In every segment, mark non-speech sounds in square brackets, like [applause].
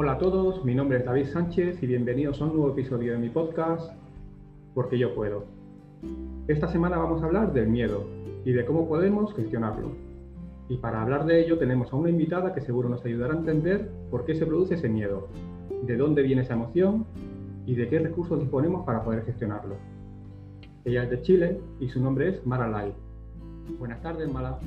Hola a todos, mi nombre es David Sánchez y bienvenidos a un nuevo episodio de mi podcast Porque yo puedo. Esta semana vamos a hablar del miedo y de cómo podemos gestionarlo. Y para hablar de ello tenemos a una invitada que seguro nos ayudará a entender por qué se produce ese miedo, de dónde viene esa emoción y de qué recursos disponemos para poder gestionarlo. Ella es de Chile y su nombre es Mara Lai. Buenas tardes, Mara.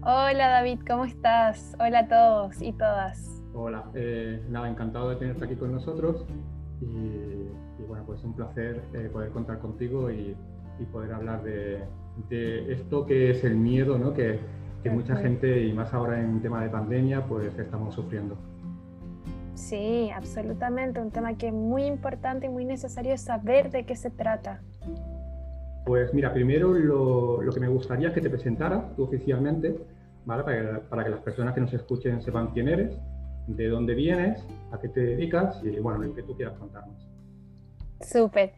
Hola David, ¿cómo estás? Hola a todos y todas. Hola, eh, nada, encantado de tenerte aquí con nosotros y, bueno, pues un placer eh, poder contar contigo y, poder hablar de, esto que es el miedo, ¿no? Que, mucha gente y más ahora en tema de pandemia, pues estamos sufriendo. Sí, absolutamente, un tema que es muy importante y muy necesario saber de qué se trata. Pues mira, primero lo, que me gustaría es que te presentaras tú oficialmente, ¿vale? Para para que las personas que nos escuchen sepan quién eres de dónde vienes, a qué te dedicas y bueno, lo que tú quieras contarnos. Súper.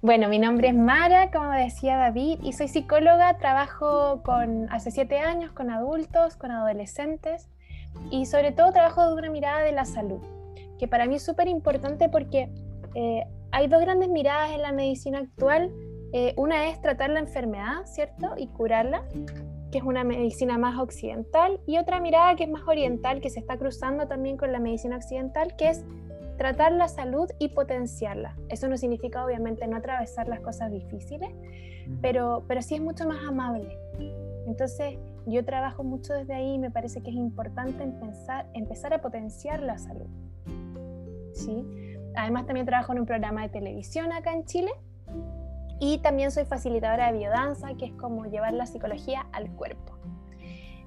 Bueno, mi nombre es Mara, como decía David, y soy psicóloga, trabajo con, hace siete años con adultos, con adolescentes, y sobre todo trabajo de una mirada de la salud, que para mí es súper importante porque eh, hay dos grandes miradas en la medicina actual. Eh, una es tratar la enfermedad, ¿cierto? Y curarla, que es una medicina más occidental, y otra mirada que es más oriental, que se está cruzando también con la medicina occidental, que es tratar la salud y potenciarla. Eso no significa obviamente no atravesar las cosas difíciles, pero, pero sí es mucho más amable. Entonces, yo trabajo mucho desde ahí y me parece que es importante empezar, empezar a potenciar la salud. ¿Sí? Además, también trabajo en un programa de televisión acá en Chile y también soy facilitadora de biodanza, que es como llevar la psicología al cuerpo.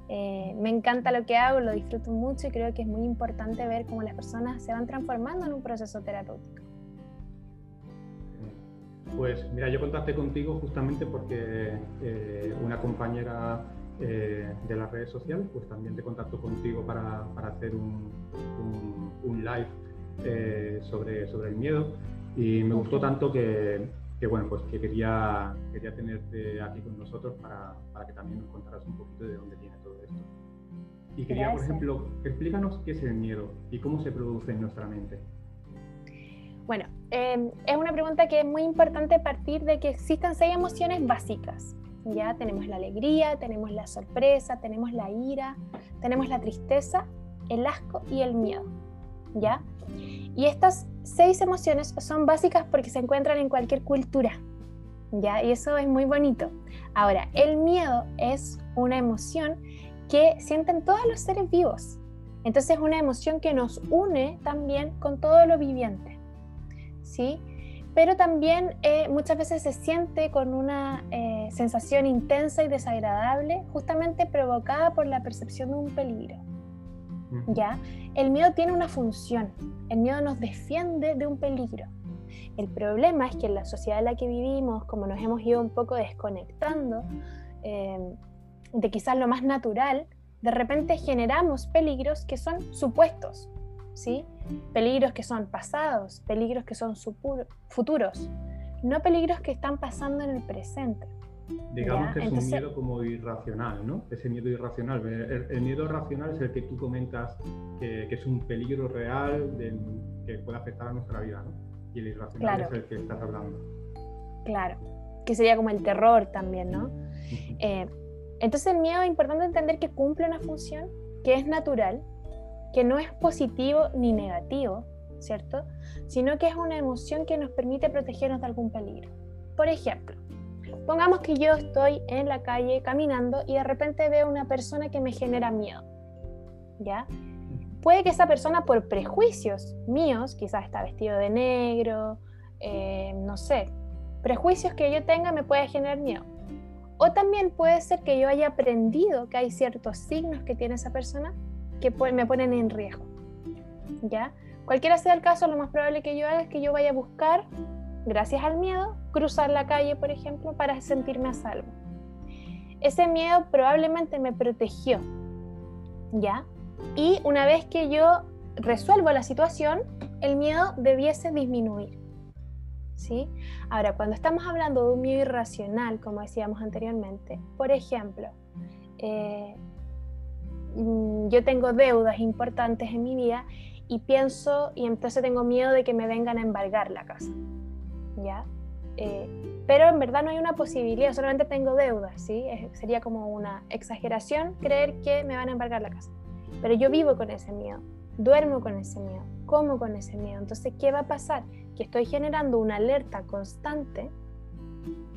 Eh, me encanta lo que hago, lo disfruto mucho y creo que es muy importante ver cómo las personas se van transformando en un proceso terapéutico. Pues mira, yo contacté contigo justamente porque eh, una compañera eh, de las redes sociales pues también te contactó contigo para, para hacer un, un, live sobre, sobre el miedo y me gustó tanto que, que bueno, pues que quería, quería tenerte aquí con nosotros para, para, que también nos contaras un poquito de dónde viene todo esto. Y quería, por ejemplo, explícanos qué es el miedo y cómo se produce en nuestra mente. Bueno, em, es una pregunta que es muy importante partir de que existan seis emociones básicas. Ya tenemos la alegría, tenemos la sorpresa, tenemos la ira, tenemos la tristeza, el asco y el miedo. ¿Ya? Y estas seis emociones son básicas porque se encuentran en cualquier cultura. ¿ya? Y eso es muy bonito. Ahora, el miedo es una emoción que sienten todos los seres vivos. Entonces es una emoción que nos une también con todo lo viviente. ¿sí? Pero también eh, muchas veces se siente con una eh, sensación intensa y desagradable, justamente provocada por la percepción de un peligro. ¿Ya? El miedo tiene una función, el miedo nos defiende de un peligro. El problema es que en la sociedad en la que vivimos, como nos hemos ido un poco desconectando eh, de quizás lo más natural, de repente generamos peligros que son supuestos, ¿sí? Peligros que son pasados, peligros que son futuros, no peligros que están pasando en el presente. Digamos que es un miedo como irracional, ¿no? Ese miedo irracional. El, miedo racional es el que tú comentas que, es un peligro real que puede afectar a nuestra vida, ¿no? Y el irracional es el que estás hablando. Claro, que sería como el terror también, ¿no? Eh, entonces el miedo es importante entender que cumple una función, que es natural, que no es positivo ni negativo, ¿cierto? Sino que es una emoción que nos permite protegernos de algún peligro. Por ejemplo, Pongamos que yo estoy en la calle caminando y de repente veo una persona que me genera miedo. ¿Ya? Puede que esa persona por prejuicios míos, quizás está vestido de negro, eh, no sé, prejuicios que yo tenga me puede generar miedo. O también puede ser que yo haya aprendido que hay ciertos signos que tiene esa persona que me ponen en riesgo. ¿Ya? Cualquiera sea el caso, lo más probable que yo haga es que yo vaya a buscar gracias al miedo, cruzar la calle, por ejemplo, para sentirme a salvo. Ese miedo probablemente me protegió, ¿ya? Y una vez que yo resuelvo la situación, el miedo debiese disminuir. ¿Sí? Ahora, cuando estamos hablando de un miedo irracional, como decíamos anteriormente, por ejemplo, eh, mm, yo tengo deudas importantes en mi vida y pienso y entonces tengo miedo de que me vengan a embargar la casa. ¿Ya? Eh, pero en verdad no hay una posibilidad, solamente tengo deudas, ¿sí? sería como una exageración creer que me van a embargar la casa. Pero yo vivo con ese miedo, duermo con ese miedo, como con ese miedo. Entonces, ¿qué va a pasar? Que estoy generando una alerta constante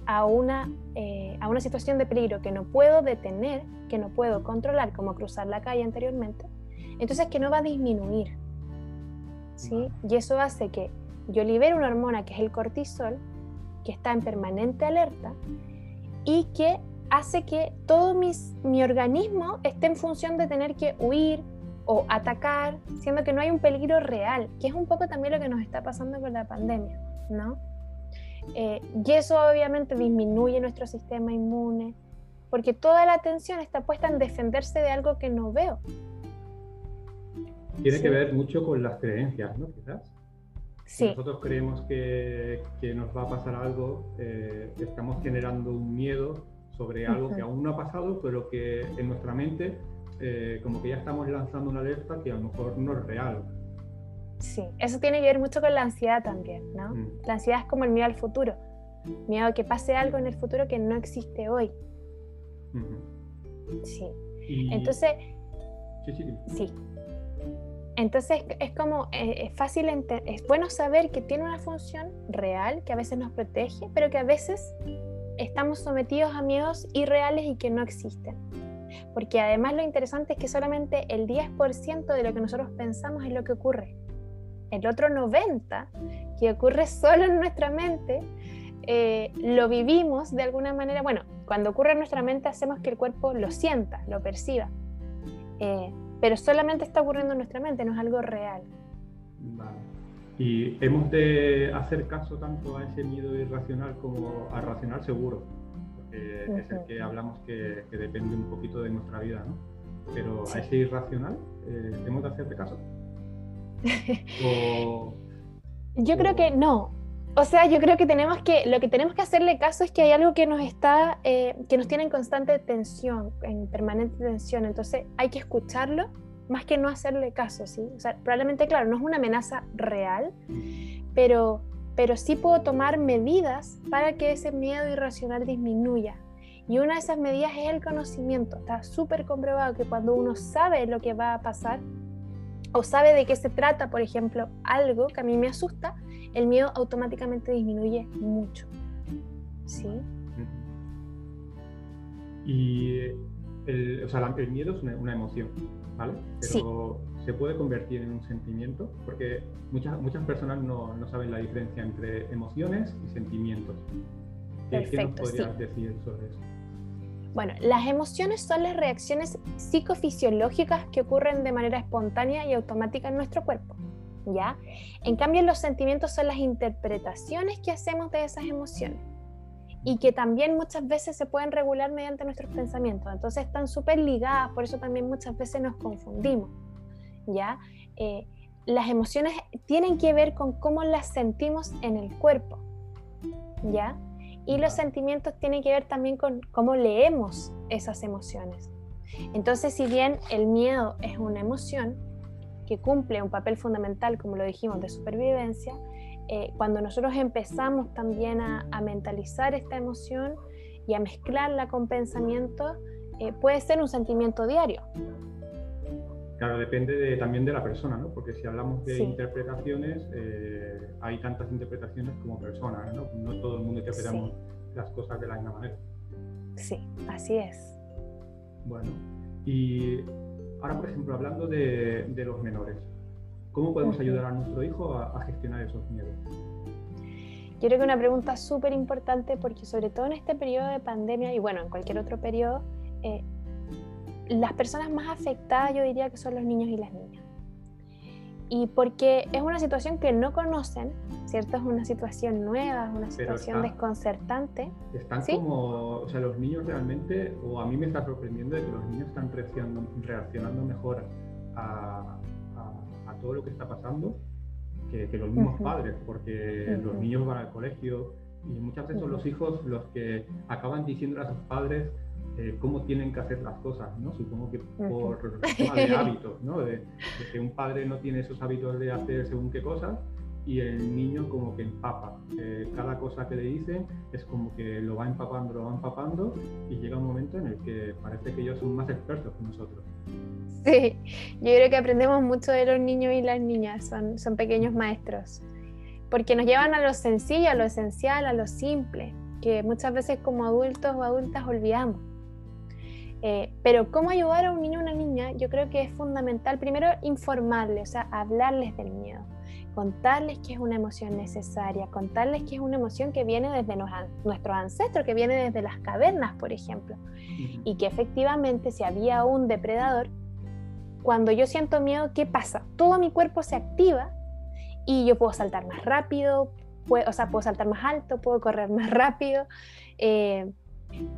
a una, eh, a una situación de peligro que no puedo detener, que no puedo controlar, como cruzar la calle anteriormente, entonces que no va a disminuir. ¿sí? Y eso hace que yo libere una hormona que es el cortisol, que está en permanente alerta y que hace que todo mis, mi organismo esté en función de tener que huir o atacar, siendo que no hay un peligro real, que es un poco también lo que nos está pasando con la pandemia, ¿no? Eh, y eso obviamente disminuye nuestro sistema inmune, porque toda la atención está puesta en defenderse de algo que no veo. Tiene que ver mucho con las creencias, ¿no? Quizás. Si nosotros creemos que, que, nos va a pasar algo, eh, estamos generando un miedo sobre algo que aún no ha pasado, pero que en nuestra mente eh, como que ya estamos lanzando una alerta que a lo mejor no es real. Sí, eso tiene que ver mucho con la ansiedad también, ¿no? Mm. La ansiedad es como el miedo al futuro, miedo a que pase algo en el futuro que no existe hoy. Sí. Entonces, sí, sí, sí. Entonces es como, eh, es fácil, es bueno saber que tiene una función real, que a veces nos protege, pero que a veces estamos sometidos a miedos irreales y que no existen. Porque además lo interesante es que solamente el 10% de lo que nosotros pensamos es lo que ocurre. El otro 90% que ocurre solo en nuestra mente, eh, lo vivimos de alguna manera. Bueno, cuando ocurre en nuestra mente hacemos que el cuerpo lo sienta, lo perciba. Eh, pero solamente está ocurriendo en nuestra mente, no es algo real. Vale. Y hemos de hacer caso tanto a ese miedo irracional como a racional seguro, porque es el que hablamos que, depende un poquito de nuestra vida, ¿no? Pero a ese irracional, eh, ¿hemos de hacerle caso? [laughs] yo creo que no. O sea, yo creo que tenemos que, lo que tenemos que hacerle caso es que hay algo que nos está, eh, que nos tiene en constante tensión, en permanente tensión. Entonces hay que escucharlo más que no hacerle caso, ¿sí? O sea, probablemente, claro, no es una amenaza real, pero, pero sí puedo tomar medidas para que ese miedo irracional disminuya. Y una de esas medidas es el conocimiento. Está súper comprobado que cuando uno sabe lo que va a pasar o sabe de qué se trata, por ejemplo, algo que a mí me asusta, el miedo automáticamente disminuye mucho. ¿Sí? Y el, o sea, el miedo es una, emoción, ¿vale? Pero se puede convertir en un sentimiento, porque muchas, muchas personas no, no saben la diferencia entre emociones y sentimientos. Perfecto, ¿Qué nos podrías decir sobre eso? Bueno, las emociones son las reacciones psicofisiológicas que ocurren de manera espontánea y automática en nuestro cuerpo. ¿Ya? En cambio, los sentimientos son las interpretaciones que hacemos de esas emociones y que también muchas veces se pueden regular mediante nuestros pensamientos. Entonces están súper ligadas, por eso también muchas veces nos confundimos. ¿ya? Eh, las emociones tienen que ver con cómo las sentimos en el cuerpo. ¿ya? Y los sentimientos tienen que ver también con cómo leemos esas emociones. Entonces, si bien el miedo es una emoción que cumple un papel fundamental, como lo dijimos, de supervivencia, eh, cuando nosotros empezamos también a, mentalizar esta emoción y a mezclarla con pensamientos, eh, puede ser un sentimiento diario. Claro, depende también de la persona, ¿no? Porque si hablamos de interpretaciones, eh, hay tantas interpretaciones como personas, ¿no? No todo el mundo interpretamos las cosas de la misma manera. Sí, así es. Bueno, y ahora, por ejemplo, hablando de, los menores, ¿cómo podemos ayudar a nuestro hijo a, gestionar esos miedos? Yo creo que una pregunta súper importante porque sobre todo en este periodo de pandemia y bueno, en cualquier otro periodo, eh, las personas más afectadas yo diría que son los niños y las niñas. Y porque es una situación que no conocen, ¿cierto? Es una situación nueva, es una situación desconcertante. Están como, o sea, los niños realmente, o a mí me está sorprendiendo de que los niños están reaccionando, reaccionando mejor a, todo lo que está pasando que, los mismos padres, porque los niños van al colegio y muchas veces son los hijos los que acaban diciendo a sus padres eh, cómo tienen que hacer las cosas, ¿no? Supongo que por tema de hábitos, ¿no? De, que un padre no tiene esos hábitos de hacer según qué cosas y el niño como que empapa. cada cosa que le dicen es como que lo va empapando, lo va empapando y llega un momento en el que parece que ellos son más expertos que nosotros. Sí, yo creo que aprendemos mucho de los niños y las niñas, son, son pequeños maestros, porque nos llevan a lo sencillo, a lo esencial, a lo simple, que muchas veces como adultos o adultas olvidamos. Eh, pero cómo ayudar a un niño o una niña, yo creo que es fundamental primero informarles, o sea, hablarles del miedo, contarles que es una emoción necesaria, contarles que es una emoción que viene desde nuestros ancestros, que viene desde las cavernas, por ejemplo, y que efectivamente si había un depredador, cuando yo siento miedo, ¿qué pasa? Todo mi cuerpo se activa y yo puedo saltar más rápido, puedo, o sea, puedo saltar más alto, puedo correr más rápido, eh,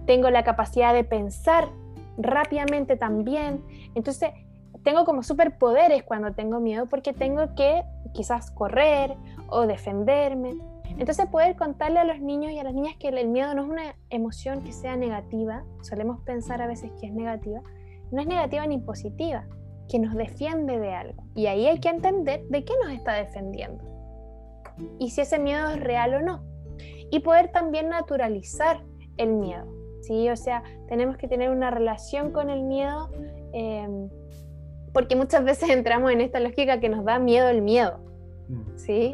tengo la capacidad de pensar rápidamente también. Entonces, tengo como superpoderes cuando tengo miedo porque tengo que quizás correr o defenderme. Entonces, poder contarle a los niños y a las niñas que el miedo no es una emoción que sea negativa, solemos pensar a veces que es negativa, no es negativa ni positiva, que nos defiende de algo. Y ahí hay que entender de qué nos está defendiendo. Y si ese miedo es real o no. Y poder también naturalizar el miedo. ¿sí? O sea, tenemos que tener una relación con el miedo, em, porque muchas veces [laughs] entramos en esta lógica que nos da miedo el miedo. Mm, ¿sí?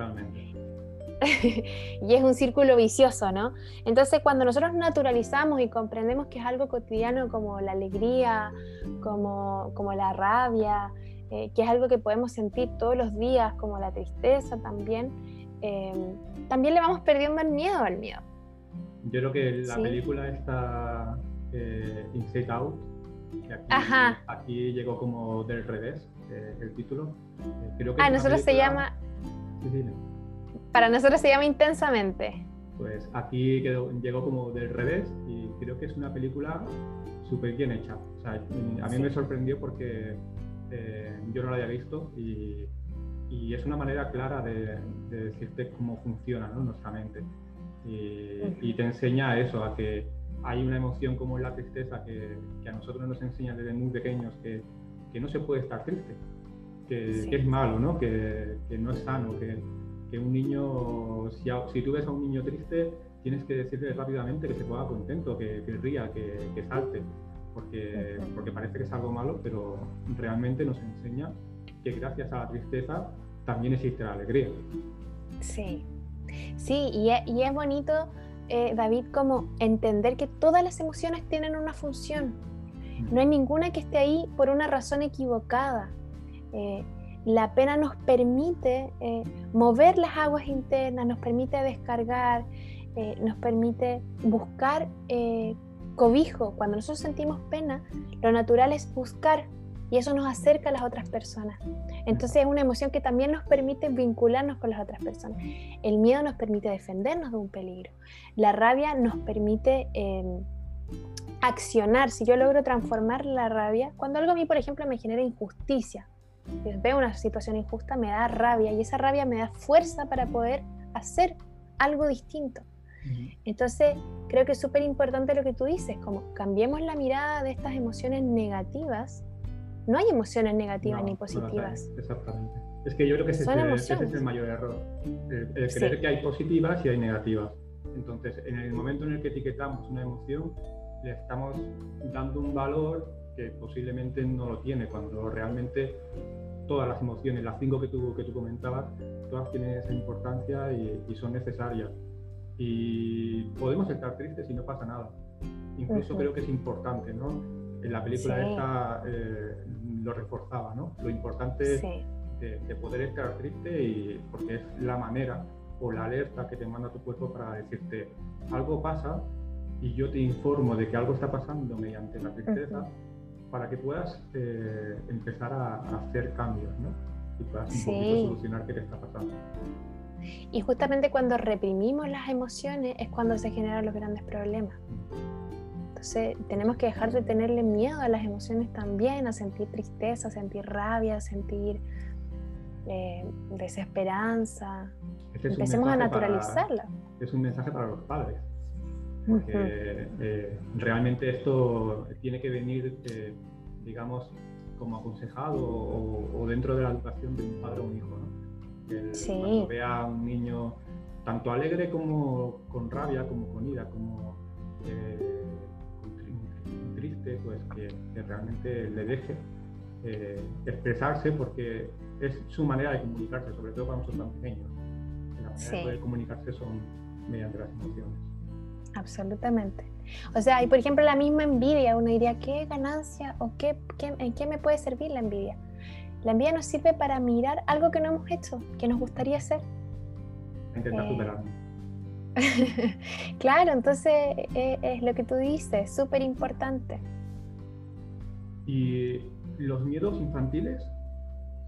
[laughs] y es un círculo vicioso, ¿no? Entonces, cuando nosotros naturalizamos y comprendemos que es algo cotidiano como la alegría, como, como la rabia, eh, que es algo que podemos sentir todos los días, como la tristeza también, em, también le vamos perdiendo el miedo al miedo. Yo creo que la película está eh, Inside Out, aquí, llegó como del revés eh, el título. Eh, creo que ah, nosotros se llama... Para nosotros se llama Intensamente. Pues aquí llegó como del revés y creo que es una película súper bien hecha. O sea, a mí me sorprendió porque eh, yo no la había visto y, y, es una manera clara de, de decirte cómo funciona ¿no? nuestra mente y, te enseña eso, a que hay una emoción como la tristeza que, a nosotros nos enseña desde muy pequeños que, no se puede estar triste, que, es malo, ¿no? Que, no es sano, que, un niño, si, si, tú ves a un niño triste, tienes que decirle rápidamente que se ponga contento, que, ría, que, salte, porque, porque parece que es algo malo, pero realmente nos enseña que gracias a la tristeza también existe la alegría. Sí, Sí, y es, bonito, eh, David, como entender que todas las emociones tienen una función. No hay ninguna que esté ahí por una razón equivocada. Eh, la pena nos permite eh, mover las aguas internas, nos permite descargar, nos permite buscar cobijo. Cuando nosotros sentimos pena, lo natural es buscar y eso nos acerca a las otras personas. Entonces es una emoción que también nos permite vincularnos con las otras personas. El miedo nos permite defendernos de un peligro. La rabia nos permite em, accionar. Si yo logro transformar la rabia, cuando algo a mí, por ejemplo, me genera injusticia, veo una situación injusta, me da rabia y esa rabia me da fuerza para poder hacer algo distinto. Entonces, creo que es súper importante lo que tú dices, como cambiemos la mirada de estas emociones negativas no hay emociones negativas ni positivas. exactamente. Es que yo creo que ese, es, el mayor error. El, creer que hay positivas y hay negativas. Entonces, en el momento en el que etiquetamos una emoción, le estamos dando un valor que posiblemente no lo tiene, cuando realmente todas las emociones, las cinco que tú, que tú comentabas, todas tienen esa importancia y, son necesarias. Y podemos estar tristes y no pasa nada. Incluso creo que es importante, ¿no? En la película esta eh, lo reforzaba, ¿no? Lo importante de, poder estar triste y porque es la manera o la alerta que te manda tu cuerpo para decirte algo pasa y yo te informo de que algo está pasando mediante la tristeza para que puedas eh, empezar a, hacer cambios, ¿no? Y puedas un poquito solucionar qué te está pasando. Y justamente cuando reprimimos las emociones es cuando se generan los grandes problemas. Entonces tenemos que dejar de tenerle miedo a las emociones también, a sentir tristeza, a sentir rabia, a sentir eh, desesperanza. Este Empecemos a naturalizarla. es un mensaje para los padres. porque eh, realmente esto tiene que venir, eh, digamos, como aconsejado o, dentro de la educación de un padre o un hijo. ¿no? sí. Cuando vea a un niño tanto alegre como con rabia, como con ira, como eh, triste, pues que, realmente le deje expresarse porque es su manera de comunicarse, sobre todo cuando son tan pequeños. La manera de comunicarse son mediante las emociones. Absolutamente. O sea, y por ejemplo la misma envidia, uno diría, ¿qué ganancia o qué, en qué me puede servir la envidia? La envidia nos sirve para mirar algo que no hemos hecho, que nos gustaría hacer. Intentar superarlo. [laughs] claro, entonces eh, es lo que tú dices, súper importante. ¿Y los miedos infantiles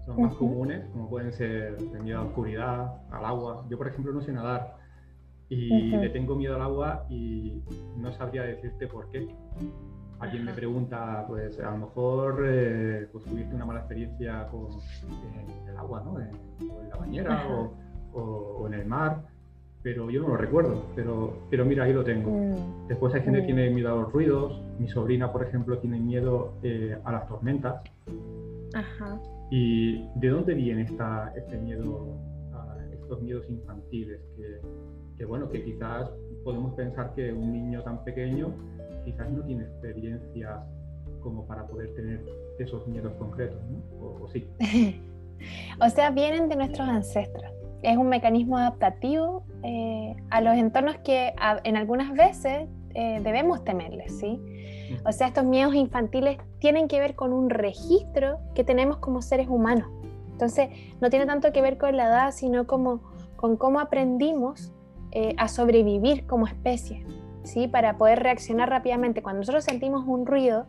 son más comunes, como pueden ser el miedo a la oscuridad, al agua? Yo, por ejemplo, no sé nadar y le tengo miedo al agua y no sabría decirte por qué. Alguien me pregunta, pues a lo mejor eh, pues, tuviste una mala experiencia con el agua, ¿no? En, la bañera o, en el mar, pero yo no lo recuerdo. Pero, pero mira, ahí lo tengo. Mm. Después hay gente que mm. tiene miedo a los ruidos. Mi sobrina, por ejemplo, tiene miedo eh, a las tormentas. Ajá. ¿Y de dónde viene esta, este miedo, estos miedos infantiles que, que bueno, que quizás podemos pensar que un niño tan pequeño quizás no tiene experiencias como para poder tener esos miedos concretos, ¿no? O, sí. [laughs] o sea, vienen de nuestros ancestros. Es un mecanismo adaptativo eh, a los entornos que en algunas veces eh, debemos temerles, ¿sí? O sea, estos miedos infantiles tienen que ver con un registro que tenemos como seres humanos. Entonces, no tiene tanto que ver con la edad, sino como con cómo aprendimos eh, a sobrevivir como especie, ¿sí? Para poder reaccionar rápidamente. Cuando nosotros sentimos un ruido,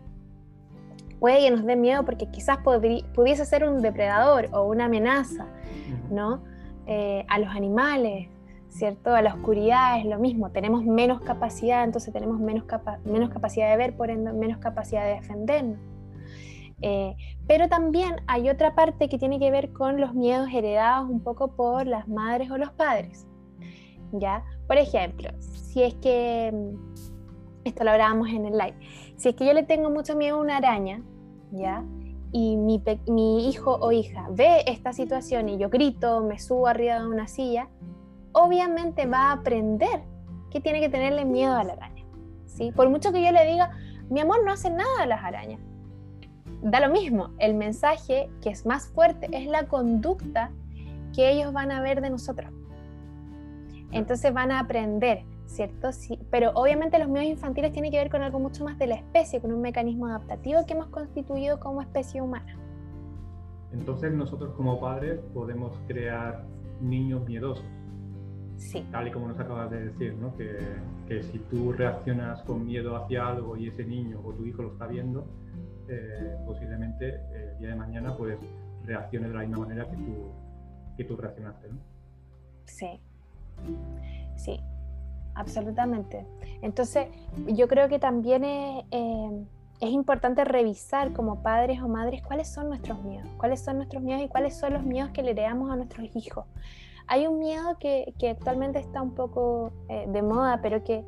puede que nos dé miedo porque quizás pudiese ser un depredador o una amenaza, ¿no? Eh, a los animales, ¿cierto? A la oscuridad es lo mismo, tenemos menos capacidad, entonces tenemos menos, menos capacidad de ver, por ende menos capacidad de defendernos. Eh, pero también hay otra parte que tiene que ver con los miedos heredados un poco por las madres o los padres. ¿ya? Por ejemplo, si es que, mm, esto lo hablábamos en el live, si es que yo le tengo mucho miedo a una araña, ¿ya? Y mi, hijo o hija ve esta situación y yo grito, me subo arriba de una silla, obviamente va a aprender que tiene que tenerle miedo a la araña, ¿sí? Por mucho que yo le diga, mi amor no hace nada a las arañas, da lo mismo, el mensaje que es más fuerte es la conducta que ellos van a ver de nosotros. Entonces van a aprender, ¿cierto? Sí, pero obviamente los miedos infantiles tienen que ver con algo mucho más de la especie, con un mecanismo adaptativo que hemos constituido como especie humana. Entonces nosotros como padres podemos crear niños miedosos. Sí. Tal y como nos acabas de decir, ¿no? Que, que si tú reaccionas con miedo hacia algo y ese niño o tu hijo lo está viendo, eh, posiblemente el día de mañana pues reaccione de la misma manera que tú, que tú reaccionaste, ¿no? Sí, Sí, absolutamente. Entonces, yo creo que también es, eh, es, importante revisar como padres o madres cuáles son nuestros miedos, cuáles son nuestros miedos y cuáles son los miedos que le heredamos a nuestros hijos. Hay un miedo que, que actualmente está un poco eh, de moda, pero que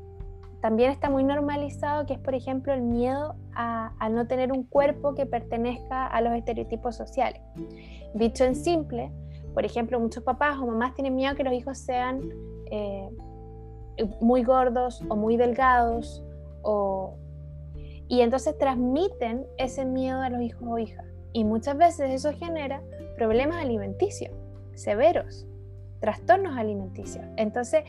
también está muy normalizado, que es, por ejemplo, el miedo a, a, no tener un cuerpo que pertenezca a los estereotipos sociales. Dicho en simple, por ejemplo, muchos papás o mamás tienen miedo que los hijos sean eh, muy gordos o muy delgados o... y entonces transmiten ese miedo a los hijos o hijas. Y muchas veces eso genera problemas alimenticios severos, trastornos alimenticios. Entonces,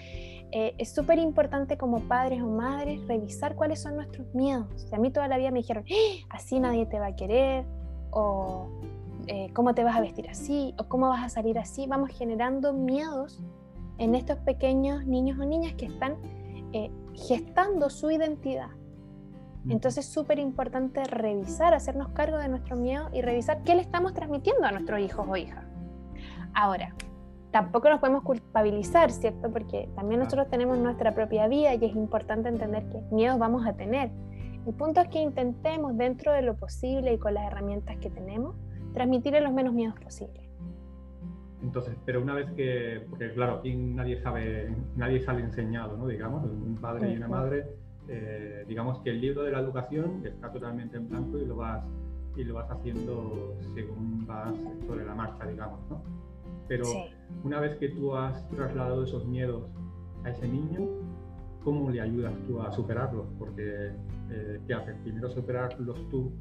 eh, es súper importante como padres o madres revisar cuáles son nuestros miedos. a mí toda la vida me dijeron, ¡Ah! así nadie te va a querer, o eh, cómo te vas a vestir así o cómo vas a salir así, vamos generando miedos en estos pequeños niños o niñas que están eh, gestando su identidad. Entonces es súper importante revisar, hacernos cargo de nuestro miedo y revisar qué le estamos transmitiendo a nuestros hijos o hijas. Ahora, tampoco nos podemos culpabilizar, ¿cierto? Porque también nosotros tenemos nuestra propia vida y es importante entender qué miedos vamos a tener. El punto es que intentemos dentro de lo posible y con las herramientas que tenemos, transmitirle los menos miedos posibles. Entonces, pero una vez que, porque claro, aquí nadie sabe, nadie sale enseñado, ¿no? Digamos, un padre y una madre eh, digamos que el libro de la educación está totalmente en blanco y lo vas, y lo vas haciendo según vas sobre la marcha, digamos, ¿no? Pero una vez que tú has trasladado esos miedos a ese niño, ¿cómo le ayudas tú a superarlos? Porque, eh, ¿qué haces? Primero superarlos tú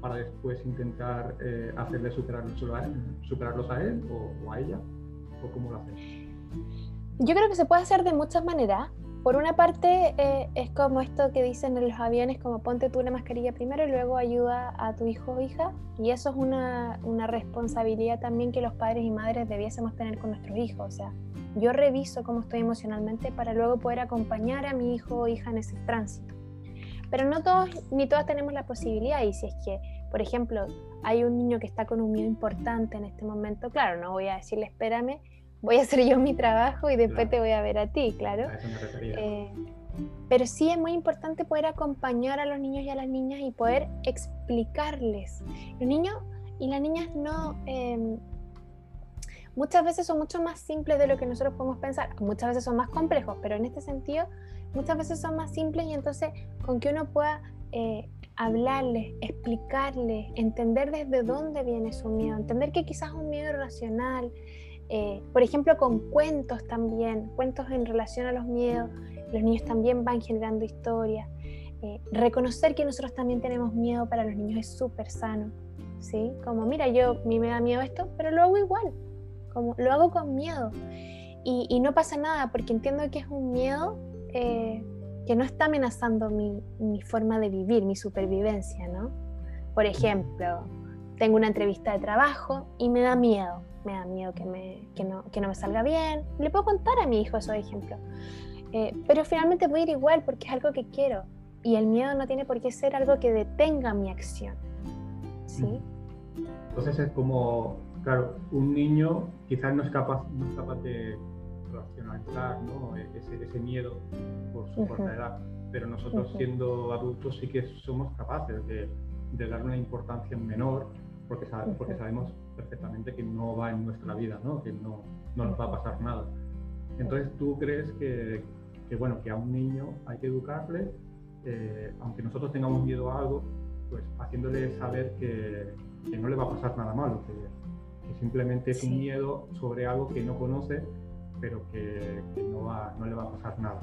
para después intentar eh, hacerle él, superarlos a él o, a ella? ¿O cómo lo haces? Yo creo que se puede hacer de muchas maneras. Por una parte, eh, es como esto que dicen en los aviones, como ponte tú la mascarilla primero y luego ayuda a tu hijo o hija. Y eso es una, una responsabilidad también que los padres y madres debiésemos tener con nuestros hijos. O sea, yo reviso cómo estoy emocionalmente para luego poder acompañar a mi hijo o hija en ese tránsito. Pero no todos ni todas tenemos la posibilidad y si es que, por ejemplo, hay un niño que está con un miedo importante en este momento, claro, no voy a decirle espérame, voy a hacer yo mi trabajo y después te voy a ver a ti, claro. Eh, pero sí es muy importante poder acompañar a los niños y a las niñas y poder explicarles. Los niños y las niñas no... Em, muchas veces son mucho más simples de lo que nosotros podemos pensar. Muchas veces son más complejos, pero en este sentido muchas veces son más simples y entonces con que uno pueda eh, hablarles, explicarles, entender desde dónde viene su miedo, entender que quizás es un miedo irracional, eh, por ejemplo, con cuentos también, cuentos en relación a los miedos, los niños también van generando historias. Eh, reconocer que nosotros también tenemos miedo para los niños es súper sano, ¿sí? Como, mira, yo, a mí me da miedo esto, pero lo hago igual, como, lo hago con miedo. Y, no pasa nada, porque entiendo que es un miedo eh, que no está amenazando mi, forma de vivir, mi supervivencia, ¿no? Por ejemplo, tengo una entrevista de trabajo y me da miedo me da miedo que, me, que, no, que no me salga bien. Le puedo contar a mi hijo esos ejemplos. Eh, pero finalmente voy a ir igual porque es algo que quiero. Y el miedo no tiene por qué ser algo que detenga mi acción. ¿Sí? Entonces es como, claro, un niño quizás no es capaz, no es capaz de racionalizar ¿no? Ese, ese, miedo por su corta edad, pero nosotros siendo adultos sí que somos capaces de, de darle una importancia menor porque, porque sabemos perfectamente que no va en nuestra vida, ¿no? que no, no nos va a pasar nada. Entonces, ¿tú crees que, que bueno, que a un niño hay que educarle, eh, aunque nosotros tengamos miedo a algo, pues haciéndole saber que, que no le va a pasar nada malo, que, simplemente es un miedo sobre algo que no conoce, pero que, que no, va, no le va a pasar nada.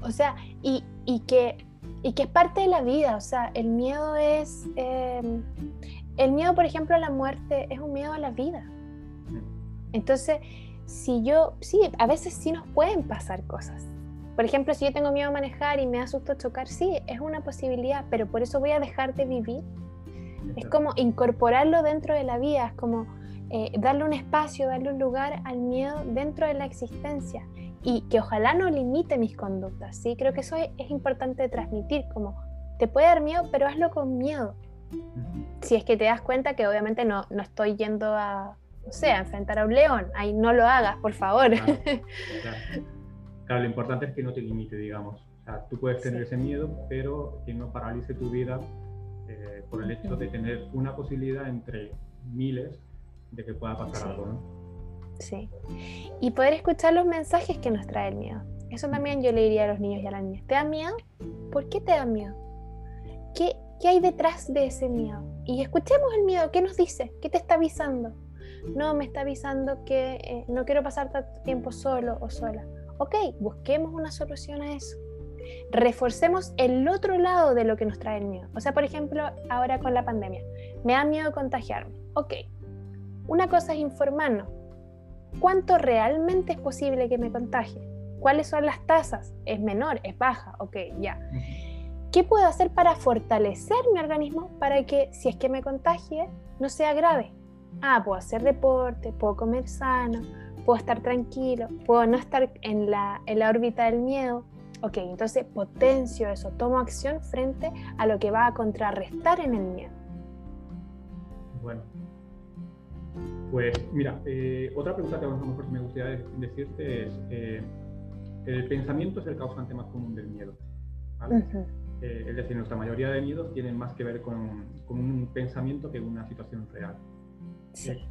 O sea, y, y que y que es parte de la vida, o sea, el miedo es, em, el miedo, por ejemplo, a la muerte es un miedo a la vida. Entonces, si yo, sí, a veces sí nos pueden pasar cosas. Por ejemplo, si yo tengo miedo a manejar y me asusto chocar, sí, es una posibilidad, pero por eso voy a dejar de vivir. Es como incorporarlo dentro de la vida, es como eh, darle un espacio, darle un lugar al miedo dentro de la existencia y que ojalá no limite mis conductas, ¿sí? Creo que eso es, importante transmitir, como te puede dar miedo, pero hazlo con miedo. Si es que te das cuenta que obviamente no, no estoy yendo a, no sé, a enfrentar a un león, ahí no lo hagas, por favor. Claro, [laughs] lo importante es que no te limite, digamos. O sea, tú puedes tener ese miedo, pero que no paralice tu vida eh, por el hecho de tener una posibilidad entre miles de que pueda pasar algo, ¿no? Sí. Y poder escuchar los mensajes que nos trae el miedo. Eso también yo le diría a los niños y a las niñas. ¿Te da miedo? ¿Por qué te da miedo? ¿Qué, qué hay detrás de ese miedo? Y escuchemos el miedo. ¿Qué nos dice? ¿Qué te está avisando? No, me está avisando que eh, no quiero pasar tanto tiempo solo o sola. Ok, busquemos una solución a eso. Reforcemos el otro lado de lo que nos trae el miedo. O sea, por ejemplo, ahora con la pandemia, me da miedo contagiarme. Ok, una cosa es informarnos. ¿Cuánto realmente es posible que me contagie? ¿Cuáles son las tasas? ¿Es menor? ¿Es baja? Ok, ya. ¿Qué puedo hacer para fortalecer mi organismo para que si es que me contagie no sea grave? Ah, puedo hacer deporte, puedo comer sano, puedo estar tranquilo, puedo no estar en la, en la órbita del miedo. Ok, entonces potencio eso, tomo acción frente a lo que va a contrarrestar en el miedo. Bueno, pues mira, eh, otra pregunta que a lo mejor me gustaría decirte es, eh, el pensamiento es el causante más común del miedo. Eh, es decir, nuestra mayoría de miedos tienen más que ver con, un pensamiento que una situación real.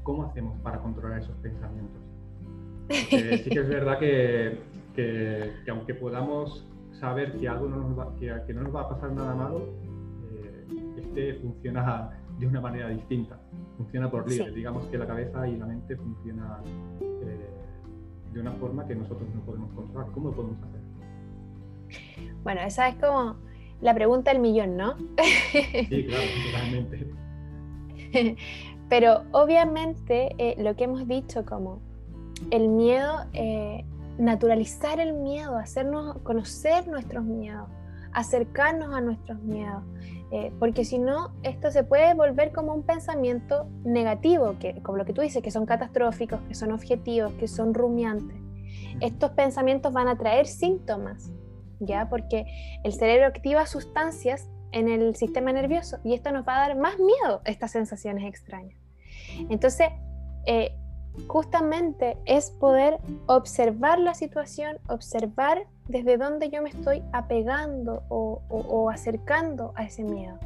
¿Cómo hacemos para controlar esos pensamientos? sí que es verdad que, que, aunque podamos saber que algo no nos va, que, que no nos va a pasar nada malo, eh, este funciona de una manera distinta, funciona por libre. Digamos que la cabeza y la mente funciona eh, de una forma que nosotros no podemos controlar. ¿Cómo lo podemos hacer? Bueno, esa es como la pregunta del millón, ¿no? Sí, [laughs] claro, totalmente. Pero obviamente eh, lo que hemos dicho como el miedo, eh, naturalizar el miedo, hacernos conocer nuestros miedos, acercarnos a nuestros miedos, eh, porque si no, esto se puede volver como un pensamiento negativo, que, como lo que tú dices, que son catastróficos, que son objetivos, que son rumiantes. Estos pensamientos van a traer síntomas, ¿ya? Porque el cerebro activa sustancias en el sistema nervioso y esto nos va a dar más miedo, estas sensaciones extrañas. Entonces, eh, justamente es poder observar la situación, observar desde dónde yo me estoy apegando o, acercando a ese miedo.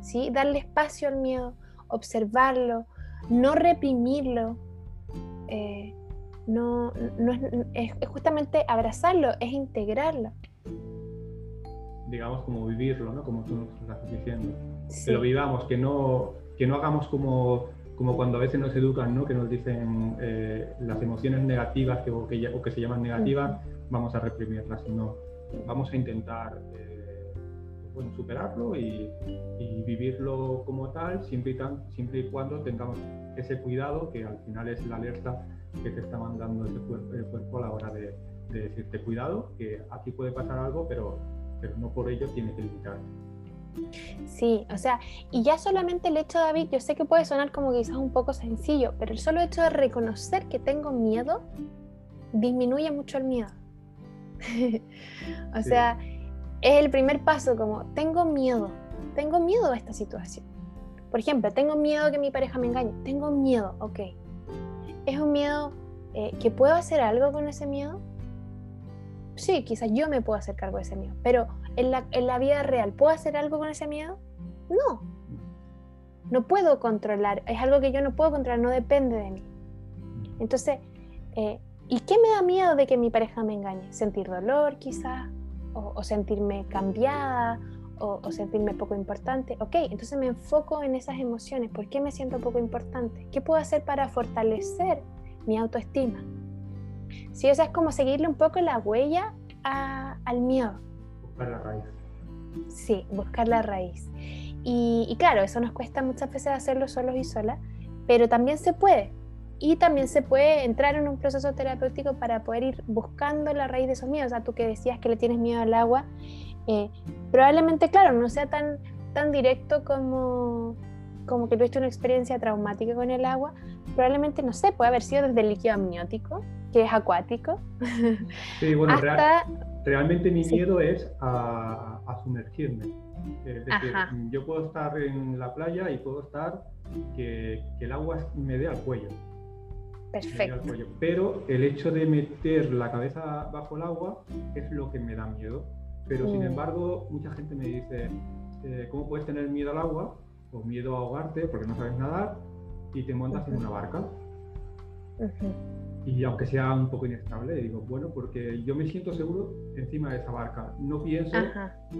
¿sí? Darle espacio al miedo, observarlo, no reprimirlo. Eh, no, es, justamente abrazarlo, es integrarlo. Digamos como vivirlo, ¿no? Como tú nos estás diciendo. Que lo vivamos, que no, que no hagamos como como cuando a veces nos educan, ¿no? que nos dicen eh, las emociones negativas que, o, que, o, que, se llaman negativas, vamos a reprimirlas, sino vamos a intentar eh, bueno, superarlo y, vivirlo como tal, siempre y, tan, siempre y cuando tengamos ese cuidado, que al final es la alerta que te está mandando ese cuerpo, el cuerpo a la hora de, decirte cuidado, que aquí puede pasar algo, pero, pero no por ello tiene que limitar. Sí, o sea, y ya solamente el hecho, David, yo sé que puede sonar como quizás un poco sencillo, pero el solo hecho de reconocer que tengo miedo disminuye mucho el miedo. [laughs] o sea, es el primer paso como, tengo miedo, tengo miedo a esta situación. Por ejemplo, tengo miedo que mi pareja me engañe, tengo miedo, ok. ¿Es un miedo eh, que puedo hacer algo con ese miedo? Sí, quizás yo me puedo hacer cargo de ese miedo, pero en la, vida real, ¿puedo hacer algo con ese miedo? No. No puedo controlar, es algo que yo no puedo controlar, no depende de mí. Entonces, eh, ¿y qué me da miedo de que mi pareja me engañe? ¿Sentir dolor quizás? ¿O, sentirme cambiada? O, o, sentirme poco importante? Ok, entonces me enfoco en esas emociones. ¿Por qué me siento poco importante? ¿Qué puedo hacer para fortalecer mi autoestima? Sí, o sea, es como seguirle un poco la huella al miedo. Buscar la raíz. Sí, buscar la raíz. Y, claro, eso nos cuesta muchas veces hacerlo solos y solas, pero también se puede. Y también se puede entrar en un proceso terapéutico para poder ir buscando la raíz de esos miedos. O sea, tú que decías que le tienes miedo al agua, eh, probablemente, claro, no sea tan, tan directo como, como que tuviste una experiencia traumática con el agua, probablemente, no sé, puede haber sido desde el líquido amniótico, que es acuático. Sí, bueno, realmente mi miedo es a, sumergirme. Es decir, yo puedo estar en la playa y puedo estar que, el agua me dé al cuello. Perfecto. Pero el hecho de meter la cabeza bajo el agua es lo que me da miedo. Pero sin mm. embargo, mucha gente me dice, eh, ¿cómo puedes tener miedo al agua? O miedo a ahogarte porque no sabes nadar y te montas en una barca y aunque sea un poco inestable, digo, bueno, porque yo me siento seguro encima de esa barca. No pienso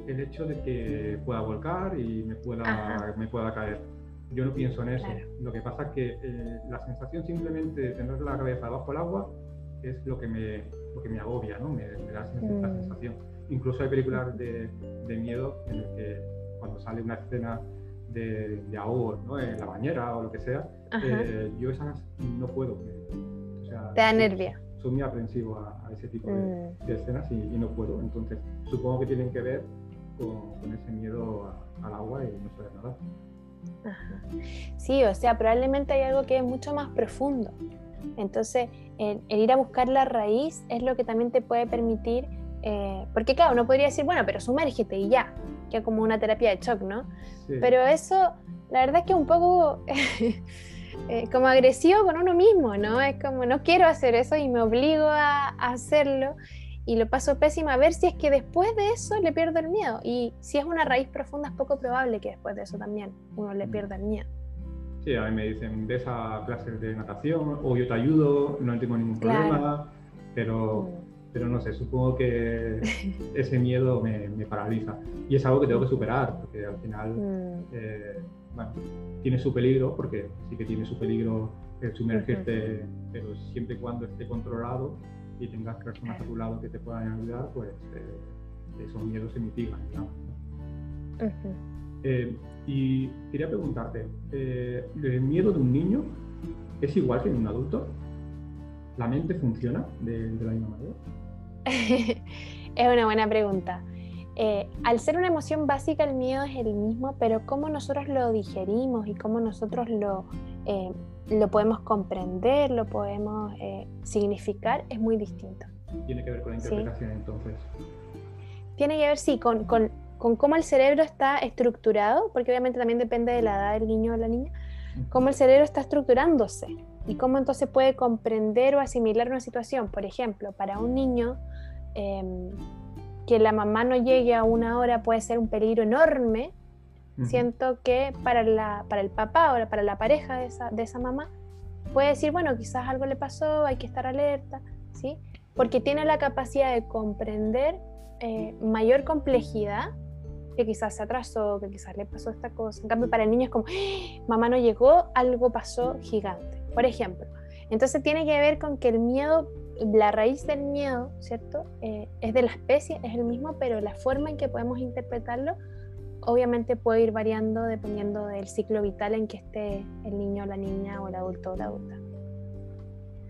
el hecho de que pueda volcar y me pueda, me pueda caer. Yo no pienso en eso. Lo que pasa es que eh, la sensación simplemente de tener la cabeza bajo el agua es lo que me, lo que me agobia, ¿no? Me, da esa mm. sensación. Incluso hay películas de, de, miedo en el que cuando sale una escena de, de ahogo, ¿no? En la bañera o lo que sea, eh, yo esas no puedo. Te da nervia. Soy muy aprensivo a, ese tipo de, mm. escenas y, no puedo. Entonces, supongo que tienen que ver con, ese miedo al agua y no saber nada. Sí, o sea, probablemente hay algo que es mucho más profundo. Entonces, el, ir a buscar la raíz es lo que también te puede permitir, eh, porque claro, uno podría decir, bueno, pero sumérgete y ya, que es como una terapia de shock, ¿no? Pero eso, la verdad es que un poco [laughs] Eh, como agresivo con uno mismo, ¿no? Es como no quiero hacer eso y me obligo a, hacerlo y lo paso pésimo a ver si es que después de eso le pierdo el miedo. Y si es una raíz profunda es poco probable que después de eso también uno le pierda el miedo. Sí, a mí me dicen, ves a clases de natación o yo te ayudo, no tengo ningún problema, pero, mm. pero no sé, supongo que [laughs] ese miedo me, paraliza. Y es algo que tengo que superar, porque al final, mm. eh, bueno, tiene su peligro, porque sí que tiene su peligro el sumergirte, pero siempre y cuando esté controlado y tengas personas a tu lado que te puedan ayudar, pues eh, esos miedos se mitigan. Eh, y quería preguntarte, eh, ¿el miedo de un niño es igual que en un adulto? ¿La mente funciona de, la misma manera? [laughs] es una buena pregunta. Eh, al ser una emoción básica, el miedo es el mismo, pero cómo nosotros lo digerimos y cómo nosotros lo, lo podemos comprender, lo podemos significar, es muy distinto. Tiene que ver con la interpretación entonces. Tiene que ver, sí, con, con con cómo el cerebro está estructurado, porque obviamente también depende de la edad del niño o la niña, cómo el cerebro está estructurándose y cómo entonces puede comprender o asimilar una situación. Por ejemplo, para un niño, em, que la mamá no llegue a una hora puede ser un peligro enorme. Siento que para, la, para el papá o para la pareja de esa, de esa mamá, puede decir, bueno, quizás algo le pasó, hay que estar alerta, ¿sí? Porque tiene la capacidad de comprender eh, mayor complejidad que quizás se atrasó, que quizás le pasó esta cosa. En cambio, para el niño es como, ¡Ah! mamá no llegó, algo pasó gigante, por ejemplo. Entonces tiene que ver con que el miedo, la raíz del miedo, ¿cierto? Eh, es de la especie, es el mismo, pero la forma en que podemos interpretarlo obviamente puede ir variando dependiendo del ciclo vital en que esté el niño, la niña o el adulto o la adulta.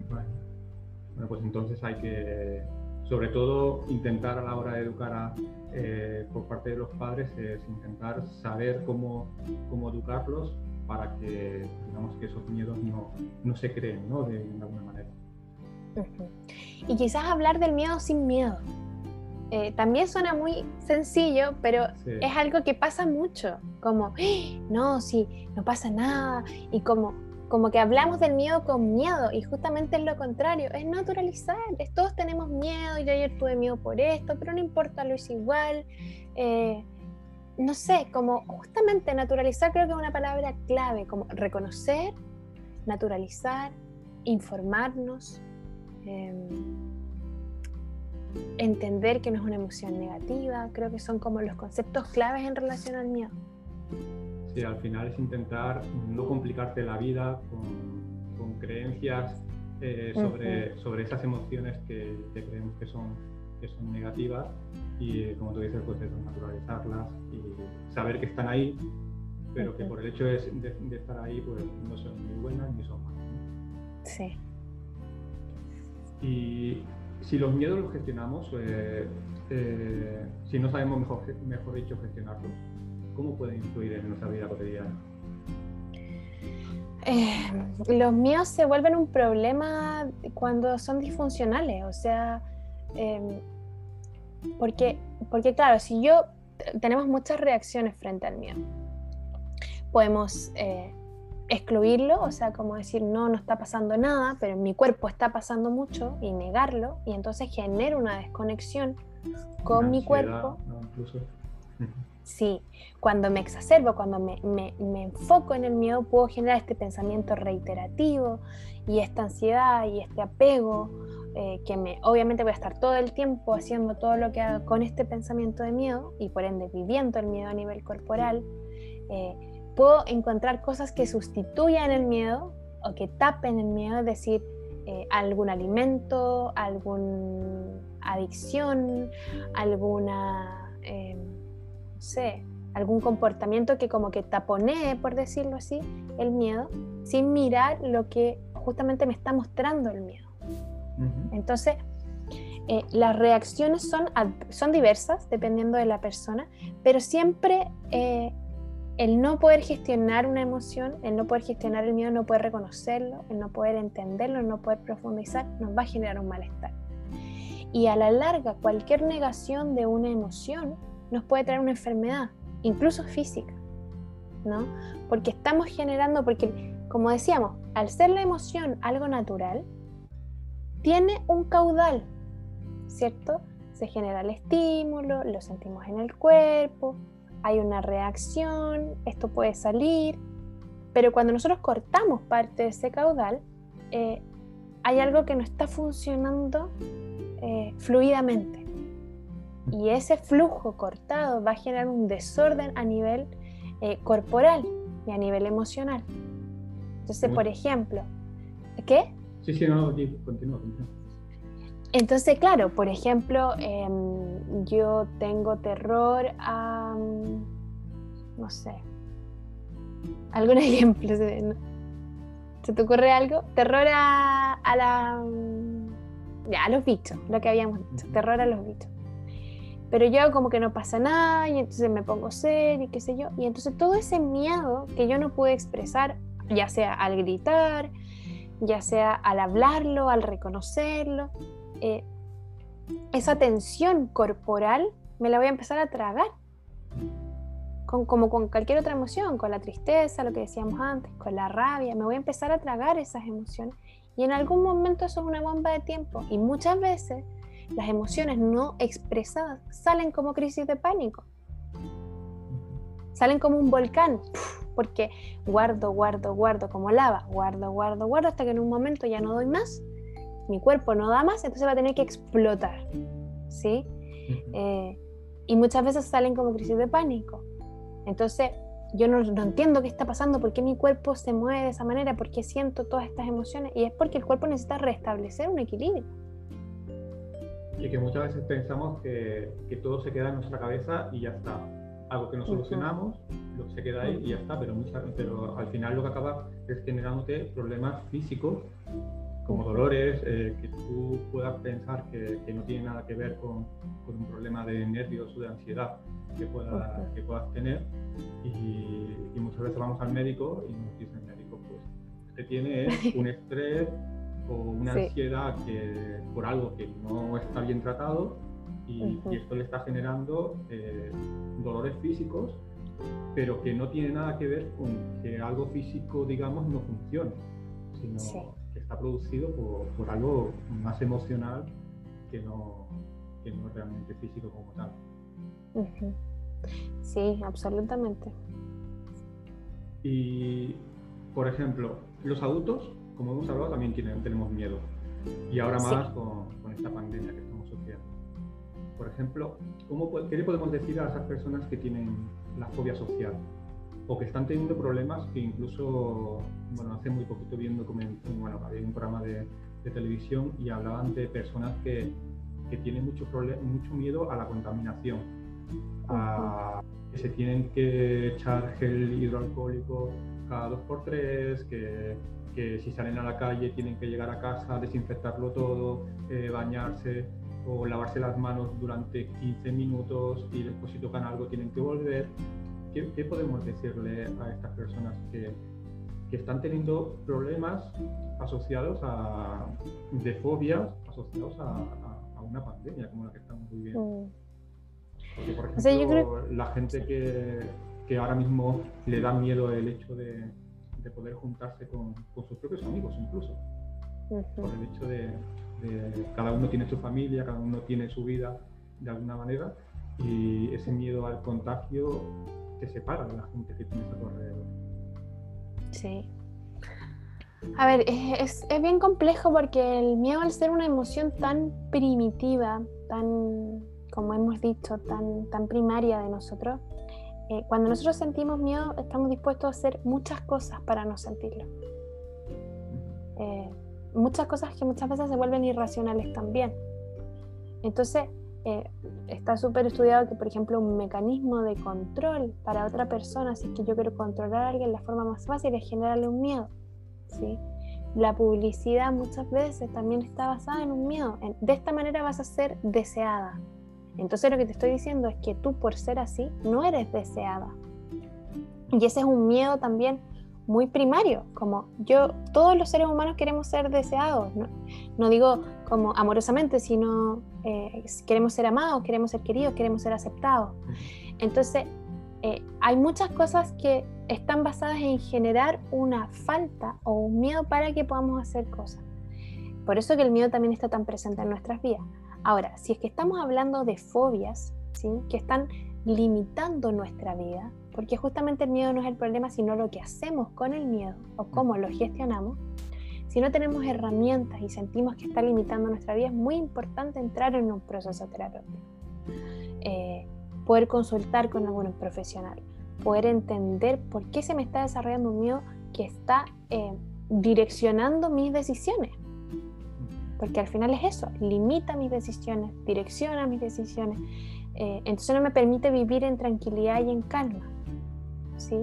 bueno pues entonces hay que sobre todo intentar a la hora de educar eh, por parte de los padres es intentar saber cómo, cómo educarlos para que digamos que esos miedos no, no se creen ¿no? De, alguna manera. Y quizás hablar del miedo sin miedo. Eh, también suena muy sencillo, pero es algo que pasa mucho, como, ¡Ah! no, sí, no pasa nada, y como, como que hablamos del miedo con miedo y justamente es lo contrario, es naturalizar, todos tenemos miedo, yo ayer tuve miedo por esto, pero no importa, lo hice igual. Eh, no sé, como justamente naturalizar creo que es una palabra clave, como reconocer, naturalizar, informarnos, em, entender que no es una emoción negativa, creo que son como los conceptos claves en relación al miedo al final es intentar no complicarte la vida con, creencias eh, sobre, sobre esas emociones que, creemos que son, que son negativas y, eh, como tú dices, pues eso, naturalizarlas y saber que están ahí, pero que por el hecho de, estar ahí, pues no son muy buenas ni son malas. Sí. Y si los miedos los gestionamos, eh, si no sabemos, mejor, mejor dicho, gestionarlos, ¿Cómo pueden influir en nuestra vida cotidiana? Eh, los miedos se vuelven un problema cuando son disfuncionales, o sea, em, porque, porque claro, si yo tenemos muchas reacciones frente al miedo, podemos eh, excluirlo, o sea, como decir, no, no está pasando nada, pero en mi cuerpo está pasando mucho y negarlo, y entonces genera una desconexión con mi cuerpo. Incluso. [laughs] Sí, cuando me exacerbo, cuando me, enfoco en el miedo, puedo generar este pensamiento reiterativo y esta ansiedad y este apego, eh, que me, obviamente voy a estar todo el tiempo haciendo todo lo que haga con este pensamiento de miedo y por ende viviendo el miedo a nivel corporal. Eh, puedo encontrar cosas que sustituyan el miedo o que tapen el miedo, es decir, eh, algún alimento, alguna adicción, alguna sé, algún comportamiento que como que taponee, por decirlo así, el miedo, sin mirar lo que justamente me está mostrando el miedo. Entonces, eh, las reacciones son, son diversas dependiendo de la persona, pero siempre eh, el no poder gestionar una emoción, el no poder gestionar el miedo, no poder reconocerlo, el no poder entenderlo, el no poder profundizar, nos va a generar un malestar. Y a la larga, cualquier negación de una emoción nos puede traer una enfermedad, incluso física, ¿no? Porque estamos generando, porque como decíamos, al ser la emoción algo natural, tiene un caudal, ¿cierto? Se genera el estímulo, lo sentimos en el cuerpo, hay una reacción, esto puede salir, pero cuando nosotros cortamos parte de ese caudal, eh, hay algo que no está funcionando eh, fluidamente. Y ese flujo cortado va a generar un desorden a nivel eh, corporal y a nivel emocional. Entonces, por ejemplo, ¿qué? Sí, sí, no, continúa, Entonces, claro, por ejemplo, em, yo tengo terror a, mm, no sé, algún [laughs] ejemplo, ¿se te ocurre algo? Terror a, a la, mm, ya, a los bichos, lo que habíamos dicho, terror a los bichos pero yo como que no pasa nada y entonces me pongo ser y qué sé yo. Y entonces todo ese miedo que yo no pude expresar, ya sea al gritar, ya sea al hablarlo, al reconocerlo, eh, esa tensión corporal me la voy a empezar a tragar. Con, como con cualquier otra emoción, con la tristeza, lo que decíamos antes, con la rabia, me voy a empezar a tragar esas emociones. Y en algún momento eso es una bomba de tiempo. Y muchas veces las emociones no expresadas salen como crisis de pánico. Salen como un volcán, porque guardo, guardo, guardo como lava, guardo, guardo, guardo hasta que en un momento ya no doy más, mi cuerpo no da más, entonces va a tener que explotar. ¿sí? Eh, y muchas veces salen como crisis de pánico. Entonces, yo no, no, entiendo qué está pasando, por qué mi cuerpo se mueve de esa manera, por qué siento todas estas emociones. Y es porque el cuerpo necesita restablecer un equilibrio y que muchas veces pensamos que, que, todo se queda en nuestra cabeza y ya está. Algo que no solucionamos, lo que se queda ahí y ya está, pero, pero al final lo que acaba es generándote problemas físicos como dolores, eh, que tú puedas pensar que, que, no tiene nada que ver con, con, un problema de nervios o de ansiedad que, pueda, que puedas tener. Y, y, muchas veces vamos al médico y nos dice el médico, pues, usted tiene [laughs] un estrés o una ansiedad que, por algo que no está bien tratado y, esto le está generando eh, dolores físicos, pero que no tiene nada que ver con que algo físico, digamos, no funcione, sino que está producido por, por, algo más emocional que no, que no realmente físico como tal. Sí, absolutamente. Y, por ejemplo, los adultos como hemos hablado, también tenemos miedo. Y ahora más con, esta pandemia que estamos sufriendo. Por ejemplo, ¿cómo, ¿qué le podemos decir a esas personas que tienen la fobia social? O que están teniendo problemas que incluso, bueno, hace muy poquito viendo, bueno, había un programa de, televisión y hablaban de personas que, que tienen mucho, mucho miedo a la contaminación, a que se tienen que echar gel hidroalcohólico cada dos por tres, que que si salen a la calle tienen que llegar a casa, desinfectarlo todo, eh, bañarse o lavarse las manos durante 15 minutos y después si tocan algo tienen que volver. ¿Qué, podemos decirle a estas personas que, que están teniendo problemas asociados a, de fobias asociados a, a, una pandemia como la que estamos viviendo? Mm. Porque, por ejemplo, la gente que, que ahora mismo le da miedo el hecho de, de poder juntarse con, sus propios amigos incluso. Por el hecho de, cada uno tiene su familia, cada uno tiene su vida de alguna manera y ese miedo al contagio te separa de la gente que tienes a tu alrededor. Sí. A ver, es, es, bien complejo porque el miedo al ser una emoción tan primitiva, tan, como hemos dicho, tan, tan primaria de nosotros, eh, cuando nosotros sentimos miedo, estamos dispuestos a hacer muchas cosas para no sentirlo. Eh, muchas cosas que muchas veces se vuelven irracionales también. Entonces, eh, está súper estudiado que, por ejemplo, un mecanismo de control para otra persona, si es que yo quiero controlar a alguien, la forma más fácil es generarle un miedo. ¿sí? La publicidad muchas veces también está basada en un miedo. de esta manera vas a ser deseada, entonces lo que te estoy diciendo es que tú por ser así no eres deseada. Y ese es un miedo también muy primario, como yo, todos los seres humanos queremos ser deseados, no, digo como amorosamente, sino eh, queremos ser amados, queremos ser queridos, queremos ser aceptados. Entonces, eh, hay muchas cosas que están basadas en generar una falta o un miedo para que podamos hacer cosas. Por eso que el miedo también está tan presente en nuestras vidas. Ahora, si es que estamos hablando de fobias, ¿sí? que están limitando nuestra vida, porque justamente el miedo no es el problema, sino lo que hacemos con el miedo o cómo lo gestionamos. Si no tenemos herramientas y sentimos que está limitando nuestra vida, es muy importante entrar en un proceso terapéutico. Eh, poder consultar con algún profesional, poder entender por qué se me está desarrollando un miedo que está eh, direccionando mis decisiones. Porque al final es eso, limita mis decisiones, direcciona mis decisiones. Eh, entonces no me permite vivir en tranquilidad y en calma. ¿sí?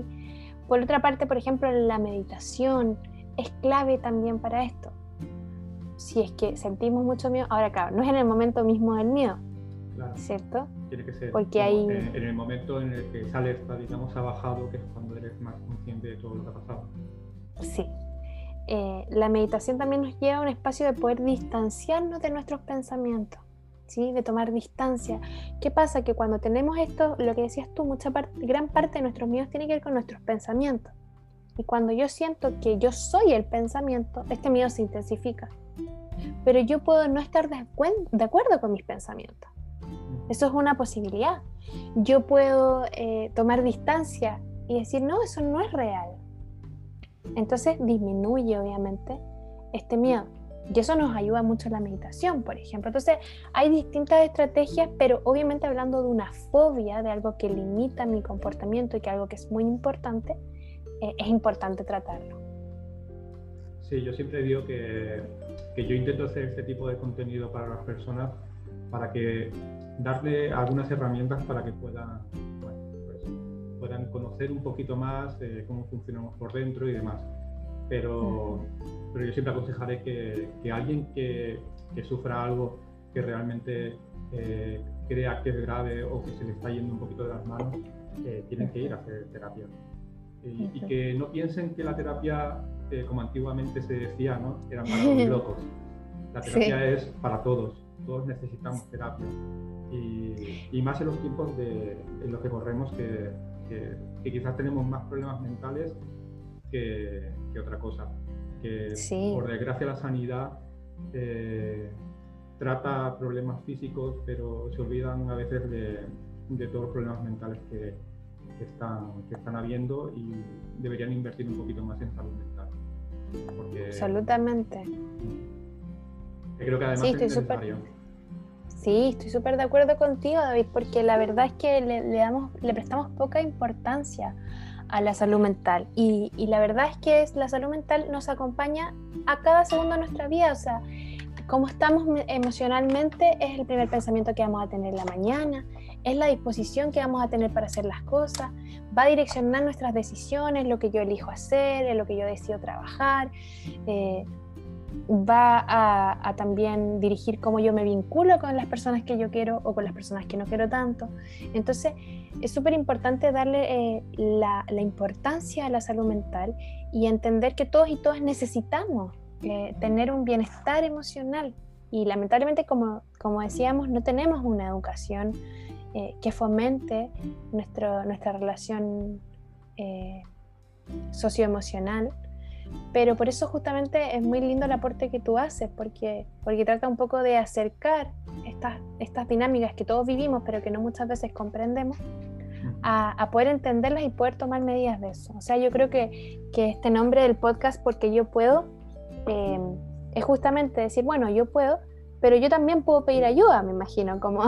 Por otra parte, por ejemplo, la meditación es clave también para esto. Si es que sentimos mucho miedo, ahora claro, no es en el momento mismo del miedo, ¿cierto? Tiene que ser Porque hay... en, el momento en el que sale esta, digamos, bajado, que es cuando eres más consciente de todo lo que ha pasado. Sí. Eh, la meditación también nos lleva a un espacio de poder distanciarnos de nuestros pensamientos de tomar distancia. ¿Qué pasa? Que cuando tenemos esto, lo que decías tú, mucha parte, gran parte de nuestros miedos tiene que ver con nuestros pensamientos. Y cuando yo siento que yo soy el pensamiento, este miedo se intensifica. Pero yo puedo no estar de, acuerdo con mis pensamientos. Eso es una posibilidad. Yo puedo eh, tomar distancia y decir, no, eso no es real. Entonces disminuye, obviamente, este miedo. Y eso nos ayuda mucho en la meditación, por ejemplo. Entonces, hay distintas estrategias, pero obviamente hablando de una fobia, de algo que limita mi comportamiento y que algo que es muy importante, es importante tratarlo. Sí, yo siempre digo que, que, yo intento hacer este tipo de contenido para las personas para que darle algunas herramientas para que puedan, pues, puedan conocer un poquito más eh, cómo funcionamos por dentro y demás pero, pero yo siempre aconsejaré que, que alguien que, que, sufra algo que realmente eh, crea que es grave o que se le está yendo un poquito de las manos, eh, tienen que ir a hacer terapia. Y, que no piensen que la terapia, eh, como antiguamente se decía, ¿no? era para los [laughs] locos. La terapia es para todos, todos necesitamos terapia. Y, y más en los tiempos de, en los que corremos, que, que quizás tenemos más problemas mentales que, otra cosa. Que por desgracia la sanidad eh, trata problemas físicos, pero se olvidan a veces de, todos los problemas mentales que, están, que están habiendo y deberían invertir un poquito más en salud mental. Absolutamente. creo que además es necesario. Sí, estoy súper de acuerdo contigo, David, porque la verdad es que le, le, damos, le prestamos poca importancia a la salud mental. Y, la verdad es que la salud mental nos acompaña a cada segundo de nuestra vida. O sea, cómo estamos emocionalmente es el primer pensamiento que vamos a tener la mañana, es la disposición que vamos a tener para hacer las cosas, va a direccionar nuestras decisiones, lo que yo elijo hacer, lo que yo decido trabajar. Eh, va a, también dirigir cómo yo me vinculo con las personas que yo quiero o con las personas que no quiero tanto. Entonces, es súper importante darle eh, la, importancia a la salud mental y entender que todos y todas necesitamos eh, tener un bienestar emocional. Y lamentablemente, como, como decíamos, no tenemos una educación eh, que fomente nuestro, nuestra relación socioemocional pero por eso justamente es muy lindo el aporte que tú haces, porque, porque trata un poco de acercar estas, estas dinámicas que todos vivimos, pero que no muchas veces comprendemos, a, poder entenderlas y poder tomar medidas de eso. O sea, yo creo que, que este nombre del podcast, porque yo puedo, eh, es justamente decir, bueno, yo puedo, pero yo también puedo pedir ayuda, me imagino, como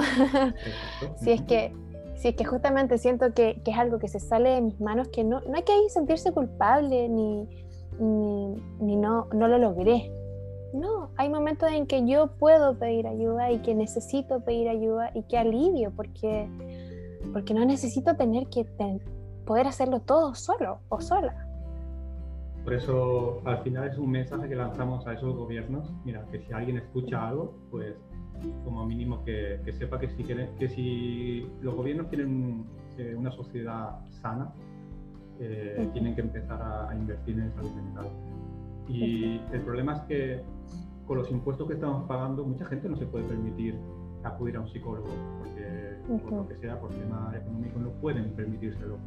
[laughs] si es que si es que justamente siento que, que, es algo que se sale de mis manos, que no, no hay que sentirse culpable ni, ni, no, no lo logré. No, hay momentos en que yo puedo pedir ayuda y que necesito pedir ayuda y que alivio porque, porque no necesito tener que poder hacerlo todo solo o sola. Por eso al final es un mensaje que lanzamos a esos gobiernos. Mira, que si alguien escucha algo, pues como mínimo que, que sepa que si, quieren, que si los gobiernos quieren eh, una sociedad sana, eh, tienen que empezar a, invertir en salud mental. Y el problema es que con los impuestos que estamos pagando, mucha gente no se puede permitir acudir a un psicólogo, porque por lo que sea, por tema económico, no pueden permitírselo.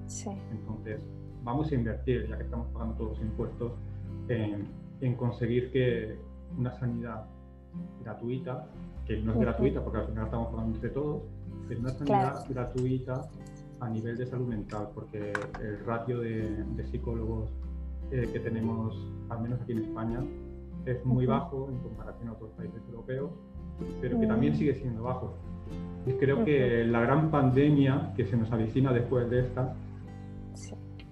Entonces, vamos a invertir, ya que estamos pagando todos los impuestos, en, en conseguir que una sanidad gratuita, que no es gratuita porque al final estamos pagando entre todos, pero una sanidad gratuita a nivel de salud mental, porque el ratio de, psicólogos eh, que tenemos, al menos aquí en España, es muy bajo en comparación a otros países europeos, pero que también sigue siendo bajo. Y creo que la gran pandemia que se nos avicina después de esta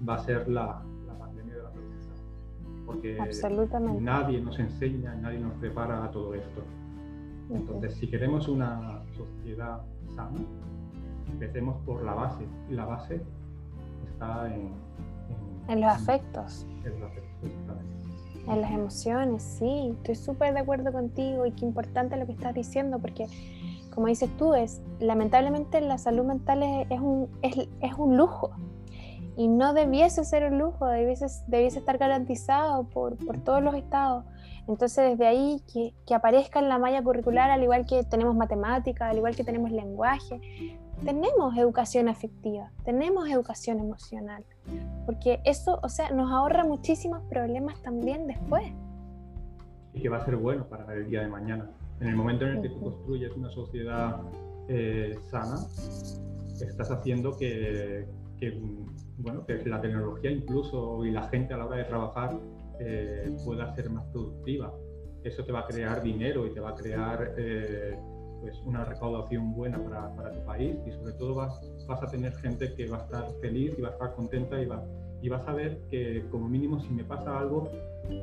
va a ser la, pandemia de la pobreza. Porque nadie nos enseña, nadie nos prepara a todo esto. Entonces, si queremos una sociedad sana, empecemos por la base. Y la base está en... En, los afectos. En los afectos, En las emociones, sí. Estoy súper de acuerdo contigo y qué importante lo que estás diciendo porque como dices tú, es lamentablemente la salud mental es, un, es, un lujo y no debiese ser un lujo, debiese, debiese estar garantizado por, por, todos los estados. Entonces, desde ahí que, que, aparezca en la malla curricular, al igual que tenemos matemática, al igual que tenemos lenguaje, tenemos educación afectiva, tenemos educación emocional, porque eso, o sea, nos ahorra muchísimos problemas también después. Y que va a ser bueno para el día de mañana. En el momento en el que tú construyes una sociedad eh, sana, estás haciendo que, bueno, que la tecnología incluso y la gente a la hora de trabajar eh, pueda ser más productiva. Eso te va a crear dinero y te va a crear eh, pues una recaudación buena para, para, tu país y sobre todo vas, vas a tener gente que va a estar feliz y va a estar contenta y va, y vas a ver que como mínimo si me pasa algo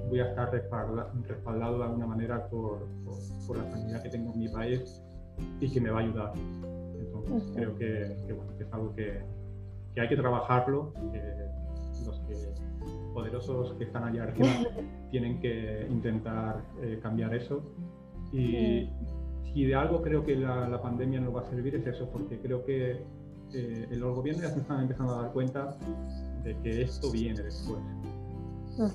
voy a estar respaldado de alguna manera por, por, la sanidad que tengo en mi país y que me va a ayudar. Entonces creo que, bueno, que, es algo que, que, hay que trabajarlo, que los que, poderosos que están allá arriba [laughs] tienen que intentar eh, cambiar eso. Y si de algo creo que la, la, pandemia nos va a servir es eso, porque creo que eh, los gobiernos ya se están empezando a dar cuenta de que esto viene después.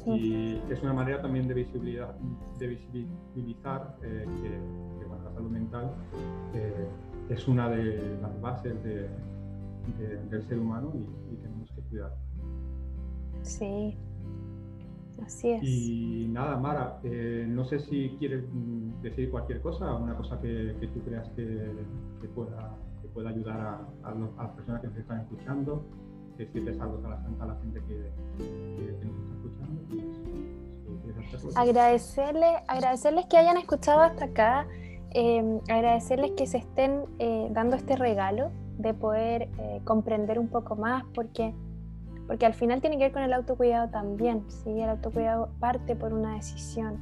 Y es una manera también de, visibilidad, de visibilizar eh, que, bueno, la salud mental eh, es una de las bases de, del ser humano y, tenemos que cuidar. Sí, así es. Y nada, Mara, eh, no sé si quieres mm, decir cualquier cosa, una cosa que, que tú creas que, pueda, que pueda ayudar a, a, las personas que te están escuchando decirles algo a la, a la gente que, que, nos está escuchando. Pues, agradecerles, agradecerles que hayan escuchado hasta acá, eh, agradecerles que se estén eh, dando este regalo de poder eh, comprender un poco más, porque, porque al final tiene que ver con el autocuidado también, ¿sí? el autocuidado parte por una decisión,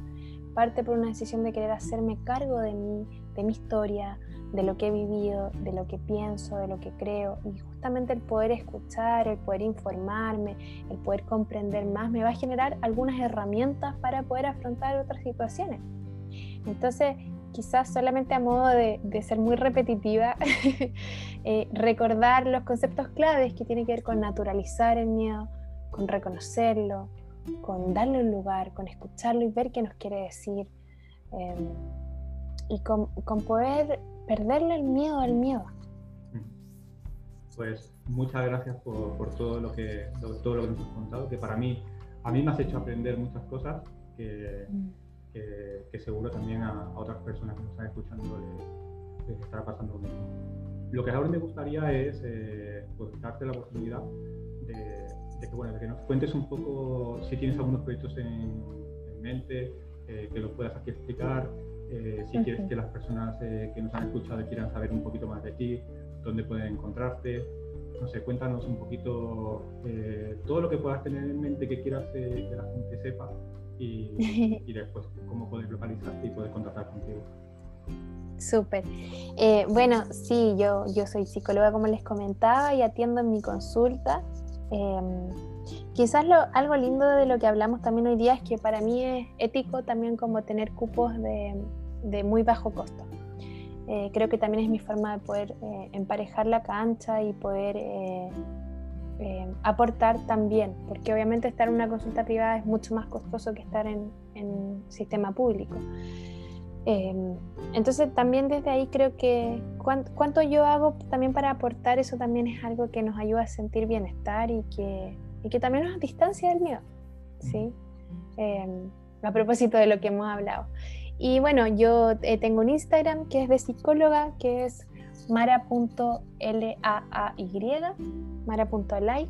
parte por una decisión de querer hacerme cargo de mí, de mi historia, de lo que he vivido, de lo que pienso, de lo que creo. Y justamente el poder escuchar, el poder informarme, el poder comprender más, me va a generar algunas herramientas para poder afrontar otras situaciones. Entonces, quizás solamente a modo de, ser muy repetitiva, [laughs] eh, recordar los conceptos claves que tienen que ver con naturalizar el miedo, con reconocerlo, con darle un lugar, con escucharlo y ver qué nos quiere decir. Em, y con, con, poder perderle el miedo al miedo. Pues muchas gracias por, por todo, lo que, todo lo que nos has contado, que para mí, a mí me has hecho aprender muchas cosas que, mm. Que, seguro también a, otras personas que nos están escuchando les, estará pasando lo mismo. Lo que ahora me gustaría es eh, pues, darte la oportunidad de, que, bueno, de que nos cuentes un poco si tienes algunos proyectos en, mente, eh, que los puedas aquí explicar, eh, si quieres que las personas eh, que nos han escuchado quieran saber un poquito más de ti, dónde pueden encontrarte. No sé, cuéntanos un poquito eh, todo lo que puedas tener en mente que quieras que la gente sepa [laughs] y, después cómo puedes localizarte y poder contactar contigo. Súper. bueno, sí, yo, yo soy psicóloga, como les comentaba, y atiendo en mi consulta. Em, quizás lo, algo lindo de lo que hablamos también hoy día es que para mí es ético también como tener cupos de, de muy bajo costo. Eh, creo que también es mi forma de poder eh, emparejar la cancha y poder eh, aportar también, porque obviamente estar en una consulta privada es mucho más costoso que estar en, en sistema público. entonces también desde ahí creo que cuánto, yo hago también para aportar eso también es algo que nos ayuda a sentir bienestar y que, y que también nos distancia del miedo, ¿sí? a propósito de lo que hemos hablado. Y bueno, yo eh, tengo un Instagram que es de psicóloga, que es mara.laay, mara.lay.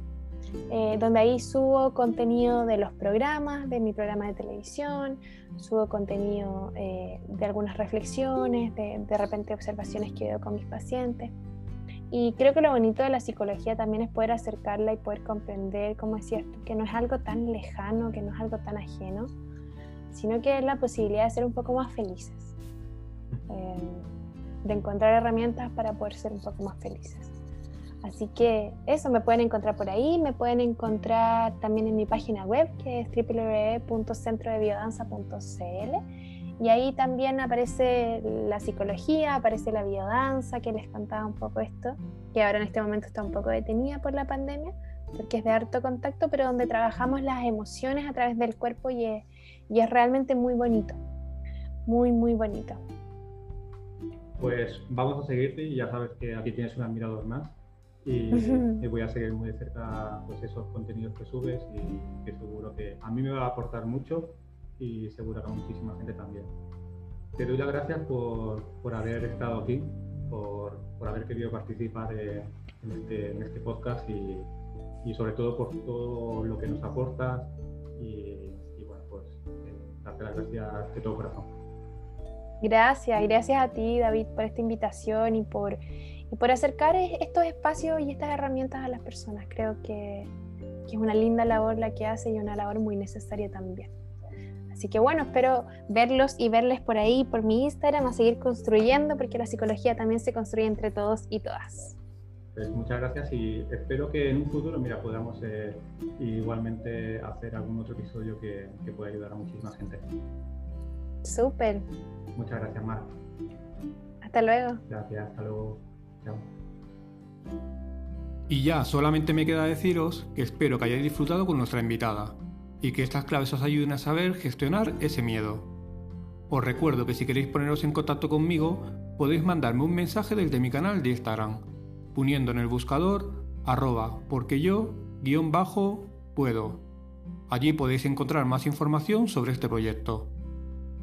eh, donde ahí subo contenido de los programas, de mi programa de televisión, subo contenido eh, de algunas reflexiones, de, de repente observaciones que veo con mis pacientes. Y creo que lo bonito de la psicología también es poder acercarla y poder comprender, como decías tú, que no es algo tan lejano, que no es algo tan ajeno, sino que es la posibilidad de ser un poco más felices, eh, de encontrar herramientas para poder ser un poco más felices. Así que eso, me pueden encontrar por ahí, me pueden encontrar también en mi página web que es www.centrodebiodanza.cl y ahí también aparece la psicología, aparece la biodanza, que les contaba un poco esto, que ahora en este momento está un poco detenida por la pandemia, porque es de harto contacto, pero donde trabajamos las emociones a través del cuerpo y es, y es realmente muy bonito, muy, muy bonito. Pues vamos a seguirte y ya sabes que aquí tienes un admirador más y, [laughs] voy a seguir muy de cerca pues, esos contenidos que subes y que seguro que a mí me va a aportar mucho y seguro que a muchísima gente también. Te doy las gracias por, por haber estado aquí, por, por haber querido participar en, este, en, este, podcast y, y, sobre todo por todo lo que nos aportas y, y bueno, pues eh, darte las gracias de todo corazón. Gracias, gracias a ti David por esta invitación y por, y por acercar estos espacios y estas herramientas a las personas. Creo que, que es una linda labor la que hace y una labor muy necesaria también. Así que bueno, espero verlos y verles por ahí, por mi Instagram, a seguir construyendo, porque la psicología también se construye entre todos y todas. Pues muchas gracias y espero que en un futuro, mira, podamos eh, igualmente hacer algún otro episodio que, que pueda ayudar a muchísima gente. Súper. Muchas gracias, Mar. Hasta luego. Gracias, hasta luego. Chao. Y ya, solamente me queda deciros que espero que hayáis disfrutado con nuestra invitada y que estas claves os ayuden a saber gestionar ese miedo. Os recuerdo que si queréis poneros en contacto conmigo, podéis mandarme un mensaje desde mi canal de Instagram, poniendo en el buscador arroba porque yo guion bajo puedo. Allí podéis encontrar más información sobre este proyecto.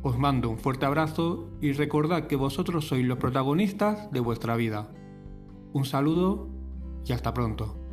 Os mando un fuerte abrazo y recordad que vosotros sois los protagonistas de vuestra vida. Un saludo y hasta pronto.